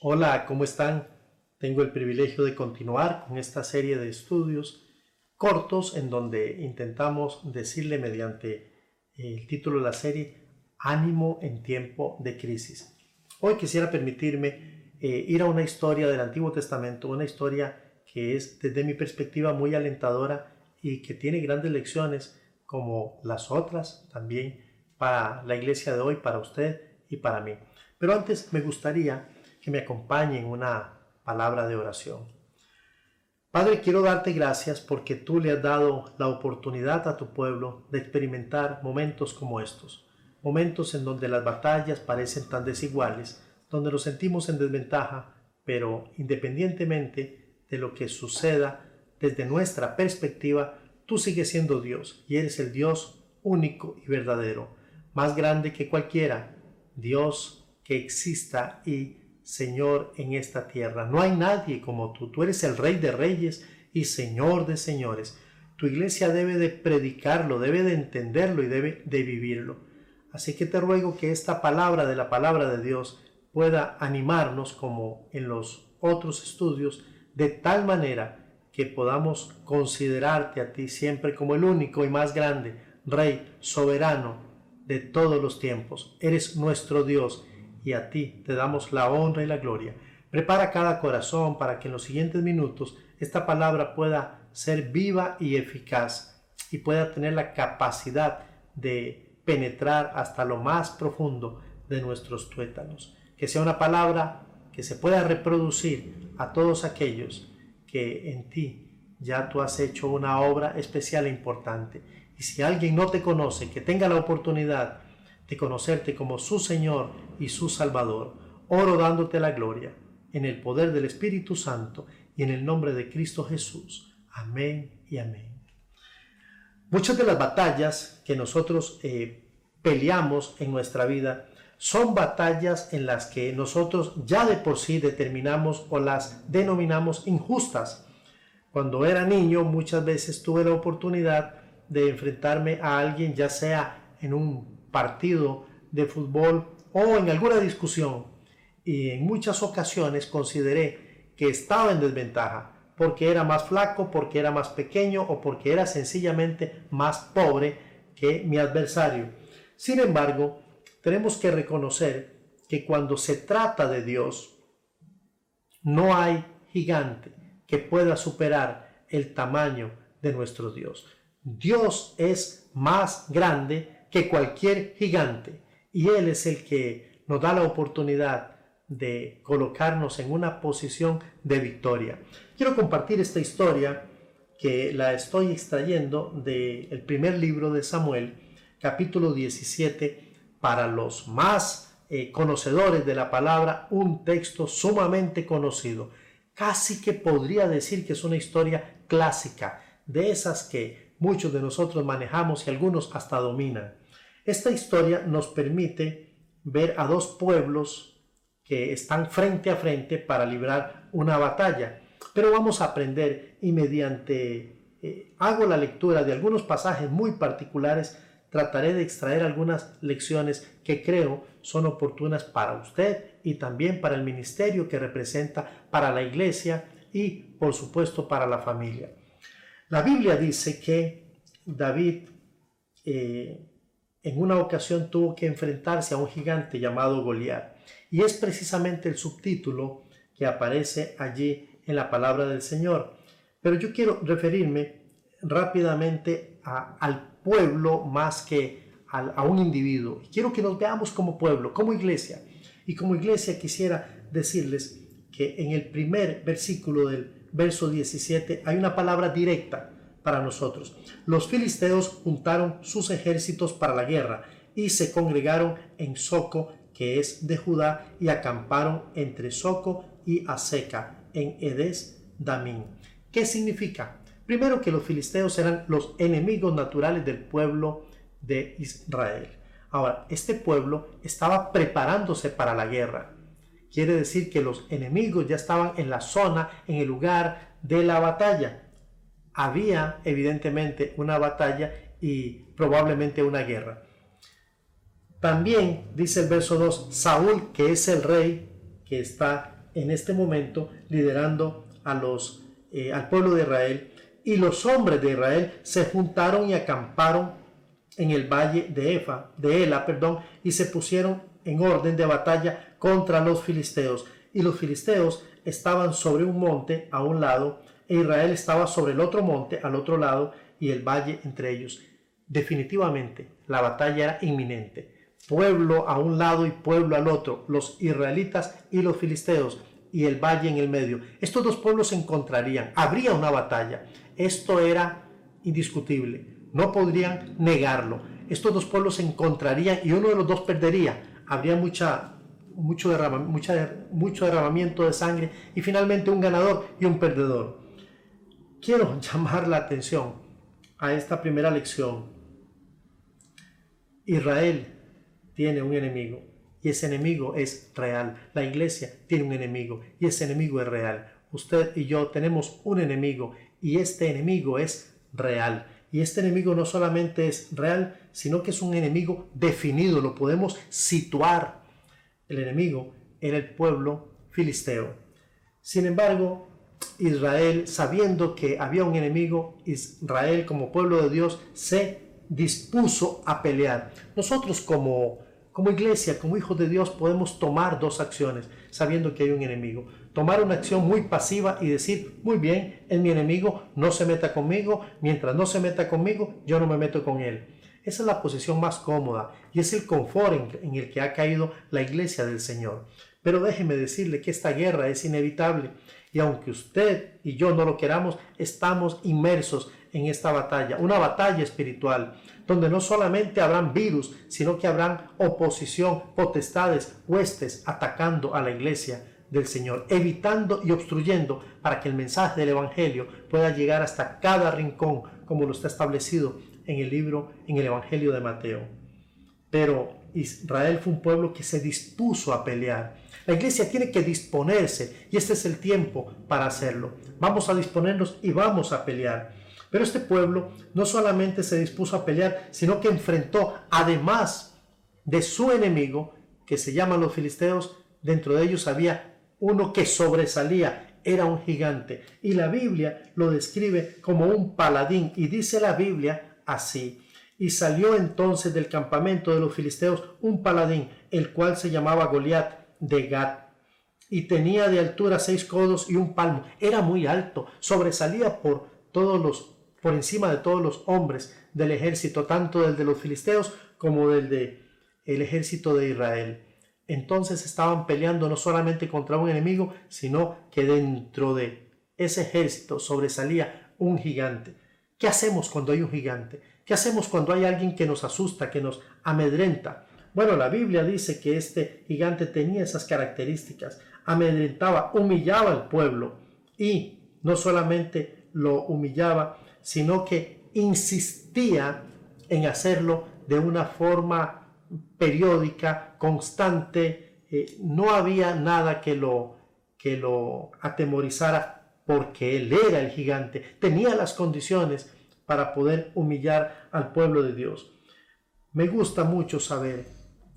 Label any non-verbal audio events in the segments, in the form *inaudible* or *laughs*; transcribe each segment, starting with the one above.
Hola, ¿cómo están? Tengo el privilegio de continuar con esta serie de estudios cortos en donde intentamos decirle mediante el título de la serie Ánimo en tiempo de crisis. Hoy quisiera permitirme eh, ir a una historia del Antiguo Testamento, una historia que es desde mi perspectiva muy alentadora y que tiene grandes lecciones como las otras también para la iglesia de hoy, para usted y para mí. Pero antes me gustaría que me acompañe en una palabra de oración. Padre, quiero darte gracias porque tú le has dado la oportunidad a tu pueblo de experimentar momentos como estos, momentos en donde las batallas parecen tan desiguales, donde nos sentimos en desventaja, pero independientemente de lo que suceda desde nuestra perspectiva, tú sigues siendo Dios y eres el Dios único y verdadero, más grande que cualquiera, Dios que exista y Señor en esta tierra. No hay nadie como tú. Tú eres el Rey de Reyes y Señor de Señores. Tu iglesia debe de predicarlo, debe de entenderlo y debe de vivirlo. Así que te ruego que esta palabra de la palabra de Dios pueda animarnos como en los otros estudios, de tal manera que podamos considerarte a ti siempre como el único y más grande Rey soberano de todos los tiempos. Eres nuestro Dios y a ti te damos la honra y la gloria. Prepara cada corazón para que en los siguientes minutos esta palabra pueda ser viva y eficaz y pueda tener la capacidad de penetrar hasta lo más profundo de nuestros tuétanos. Que sea una palabra que se pueda reproducir a todos aquellos que en ti ya tú has hecho una obra especial e importante. Y si alguien no te conoce, que tenga la oportunidad de conocerte como su Señor y su Salvador. Oro dándote la gloria, en el poder del Espíritu Santo y en el nombre de Cristo Jesús. Amén y amén. Muchas de las batallas que nosotros eh, peleamos en nuestra vida son batallas en las que nosotros ya de por sí determinamos o las denominamos injustas. Cuando era niño muchas veces tuve la oportunidad de enfrentarme a alguien ya sea en un partido de fútbol o en alguna discusión y en muchas ocasiones consideré que estaba en desventaja porque era más flaco, porque era más pequeño o porque era sencillamente más pobre que mi adversario. Sin embargo, tenemos que reconocer que cuando se trata de Dios, no hay gigante que pueda superar el tamaño de nuestro Dios. Dios es más grande que cualquier gigante. Y Él es el que nos da la oportunidad de colocarnos en una posición de victoria. Quiero compartir esta historia que la estoy extrayendo del primer libro de Samuel, capítulo 17, para los más eh, conocedores de la palabra, un texto sumamente conocido. Casi que podría decir que es una historia clásica, de esas que muchos de nosotros manejamos y algunos hasta dominan. Esta historia nos permite ver a dos pueblos que están frente a frente para librar una batalla. Pero vamos a aprender y mediante eh, hago la lectura de algunos pasajes muy particulares, trataré de extraer algunas lecciones que creo son oportunas para usted y también para el ministerio que representa para la iglesia y por supuesto para la familia. La Biblia dice que David eh, en una ocasión tuvo que enfrentarse a un gigante llamado Goliat. Y es precisamente el subtítulo que aparece allí en la palabra del Señor. Pero yo quiero referirme rápidamente al pueblo más que a un individuo. Quiero que nos veamos como pueblo, como iglesia. Y como iglesia quisiera decirles que en el primer versículo del verso 17, hay una palabra directa para nosotros. Los filisteos juntaron sus ejércitos para la guerra y se congregaron en Soco, que es de Judá, y acamparon entre Soco y Aseca, en Edes Damín. ¿Qué significa? Primero que los filisteos eran los enemigos naturales del pueblo de Israel. Ahora, este pueblo estaba preparándose para la guerra. Quiere decir que los enemigos ya estaban en la zona, en el lugar de la batalla. Había evidentemente una batalla y probablemente una guerra. También dice el verso 2, Saúl, que es el rey que está en este momento liderando a los, eh, al pueblo de Israel y los hombres de Israel se juntaron y acamparon en el valle de Efa, de Ela, perdón, y se pusieron en orden de batalla contra los filisteos. Y los filisteos estaban sobre un monte a un lado, e Israel estaba sobre el otro monte al otro lado, y el valle entre ellos. Definitivamente, la batalla era inminente. Pueblo a un lado y pueblo al otro, los israelitas y los filisteos, y el valle en el medio. Estos dos pueblos se encontrarían, habría una batalla. Esto era indiscutible, no podrían negarlo. Estos dos pueblos se encontrarían y uno de los dos perdería. Habría mucha, mucho, mucho derramamiento de sangre y finalmente un ganador y un perdedor. Quiero *laughs* llamar la atención a esta primera lección. Israel tiene un enemigo y ese enemigo es real. La iglesia tiene un enemigo y ese enemigo es real. Usted y yo tenemos un enemigo y este enemigo es real. Y este enemigo no solamente es real, sino que es un enemigo definido, lo podemos situar. El enemigo era el pueblo filisteo. Sin embargo, Israel, sabiendo que había un enemigo, Israel como pueblo de Dios se dispuso a pelear. Nosotros como, como iglesia, como hijos de Dios, podemos tomar dos acciones sabiendo que hay un enemigo tomar una acción muy pasiva y decir, muy bien, es mi enemigo, no se meta conmigo, mientras no se meta conmigo, yo no me meto con él. Esa es la posición más cómoda y es el confort en, el que ha caído la iglesia del Señor. Pero déjeme decirle que esta guerra es inevitable y aunque usted y yo no lo queramos, estamos inmersos en esta batalla, una batalla espiritual, donde no solamente habrán virus, sino que habrán oposición, potestades, huestes atacando a la iglesia del Señor, evitando y obstruyendo para que el mensaje del Evangelio pueda llegar hasta cada rincón, como lo está establecido en el libro, en el Evangelio de Mateo. Pero Israel fue un pueblo que se dispuso a pelear. La iglesia tiene que disponerse y este es el tiempo para hacerlo. Vamos a disponernos y vamos a pelear. Pero este pueblo no solamente se dispuso a pelear, sino que enfrentó, además de su enemigo, que se llaman los filisteos, dentro de ellos había uno que sobresalía, era un gigante. Y la Biblia lo describe como un paladín. Y dice la Biblia así. Y salió entonces del campamento de los filisteos un paladín, el cual se llamaba Goliat de Gat. Y tenía de altura seis codos y un palmo. Era muy alto, sobresalía por todos los, por encima de todos los hombres del ejército, tanto del de los filisteos como del de el ejército de Israel entonces estaban peleando no solamente contra un enemigo, sino que dentro de ese ejército sobresalía un gigante. ¿Qué hacemos cuando hay un gigante? ¿Qué hacemos cuando hay alguien que nos asusta, que nos amedrenta? Bueno, la Biblia dice que este gigante tenía esas características. Amedrentaba, humillaba al pueblo y no solamente lo humillaba, sino que insistía en hacerlo de una forma periódica, constante, eh, no había nada que lo, que lo atemorizara porque él era el gigante, tenía las condiciones para poder humillar al pueblo de Dios. Me gusta mucho saber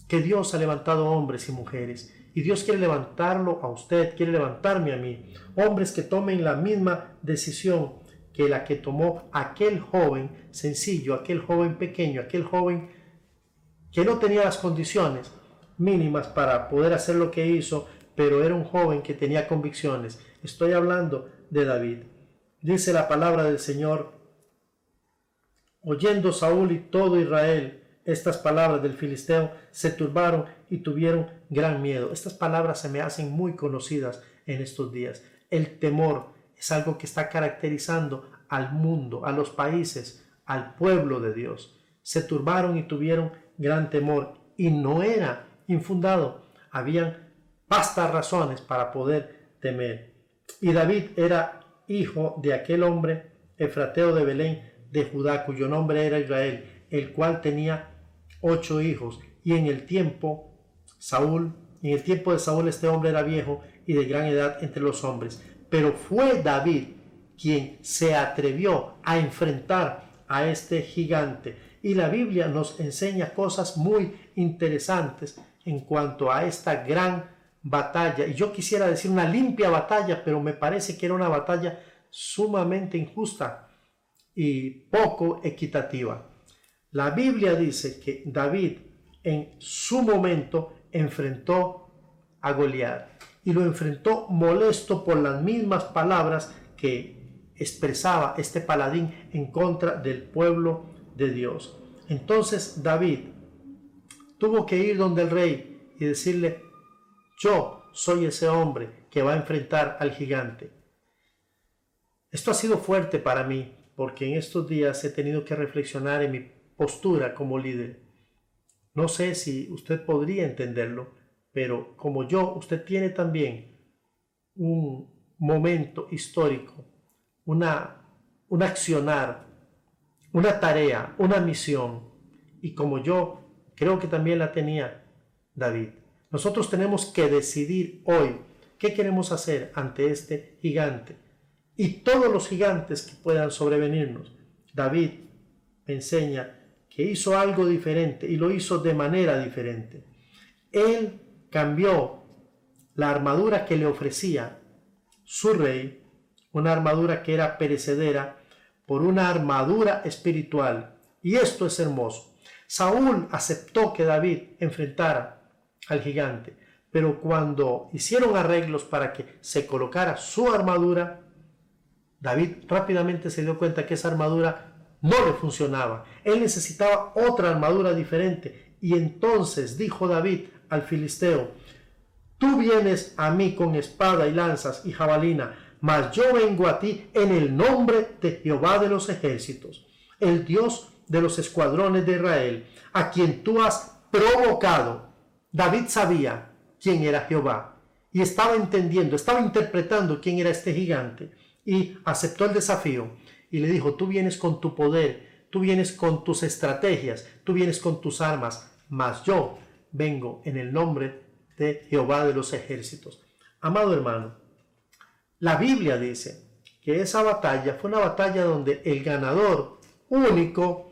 que Dios ha levantado hombres y mujeres y Dios quiere levantarlo a usted, quiere levantarme a mí, hombres que tomen la misma decisión que la que tomó aquel joven sencillo, aquel joven pequeño, aquel joven que no tenía las condiciones mínimas para poder hacer lo que hizo, pero era un joven que tenía convicciones. Estoy hablando de David. Dice la palabra del Señor, oyendo Saúl y todo Israel estas palabras del filisteo, se turbaron y tuvieron gran miedo. Estas palabras se me hacen muy conocidas en estos días. El temor es algo que está caracterizando al mundo, a los países, al pueblo de Dios. Se turbaron y tuvieron gran temor y no era infundado. Habían vastas razones para poder temer. Y David era hijo de aquel hombre efrateo de Belén de Judá, cuyo nombre era Israel, el cual tenía ocho hijos. Y en el tiempo, Saúl, en el tiempo de Saúl este hombre era viejo y de gran edad entre los hombres. Pero fue David quien se atrevió a enfrentar a este gigante y la Biblia nos enseña cosas muy interesantes en cuanto a esta gran batalla, y yo quisiera decir una limpia batalla, pero me parece que era una batalla sumamente injusta y poco equitativa. La Biblia dice que David en su momento enfrentó a Goliat y lo enfrentó molesto por las mismas palabras que expresaba este paladín en contra del pueblo de Dios. Entonces David tuvo que ir donde el rey y decirle, yo soy ese hombre que va a enfrentar al gigante. Esto ha sido fuerte para mí porque en estos días he tenido que reflexionar en mi postura como líder. No sé si usted podría entenderlo, pero como yo, usted tiene también un momento histórico, una, un accionar, una tarea, una misión. Y como yo, creo que también la tenía David. Nosotros tenemos que decidir hoy qué queremos hacer ante este gigante y todos los gigantes que puedan sobrevenirnos. David me enseña que hizo algo diferente y lo hizo de manera diferente. Él cambió la armadura que le ofrecía su rey, una armadura que era perecedera, por una armadura espiritual. Y esto es hermoso. Saúl aceptó que David enfrentara al gigante, pero cuando hicieron arreglos para que se colocara su armadura, David rápidamente se dio cuenta que esa armadura no le funcionaba. Él necesitaba otra armadura diferente. Y entonces dijo David al filisteo, tú vienes a mí con espada y lanzas y jabalina, mas yo vengo a ti en el nombre de Jehová de los ejércitos, el Dios de los escuadrones de Israel, a quien tú has provocado. David sabía quién era Jehová y estaba entendiendo, estaba interpretando quién era este gigante y aceptó el desafío y le dijo, tú vienes con tu poder, tú vienes con tus estrategias, tú vienes con tus armas, mas yo vengo en el nombre de Jehová de los ejércitos. Amado hermano, la Biblia dice que esa batalla fue una batalla donde el ganador único,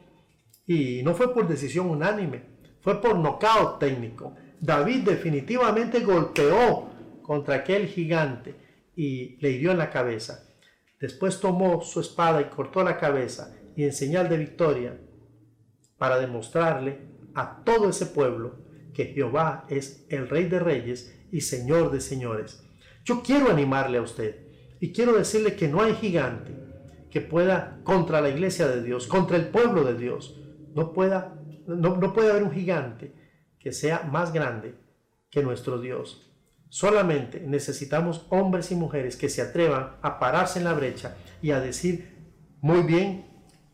y no fue por decisión unánime, fue por nocaut técnico. David definitivamente golpeó contra aquel gigante y le hirió en la cabeza. Después tomó su espada y cortó la cabeza y en señal de victoria para demostrarle a todo ese pueblo que Jehová es el Rey de Reyes y Señor de Señores. Yo quiero animarle a usted y quiero decirle que no hay gigante que pueda contra la iglesia de Dios, contra el pueblo de Dios. No, pueda, no, no puede haber un gigante que sea más grande que nuestro Dios. Solamente necesitamos hombres y mujeres que se atrevan a pararse en la brecha y a decir, muy bien,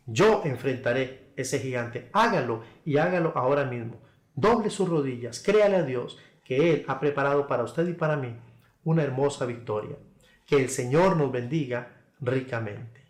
yo enfrentaré ese gigante. Hágalo y hágalo ahora mismo. Doble sus rodillas, créale a Dios que Él ha preparado para usted y para mí una hermosa victoria. Que el Señor nos bendiga ricamente.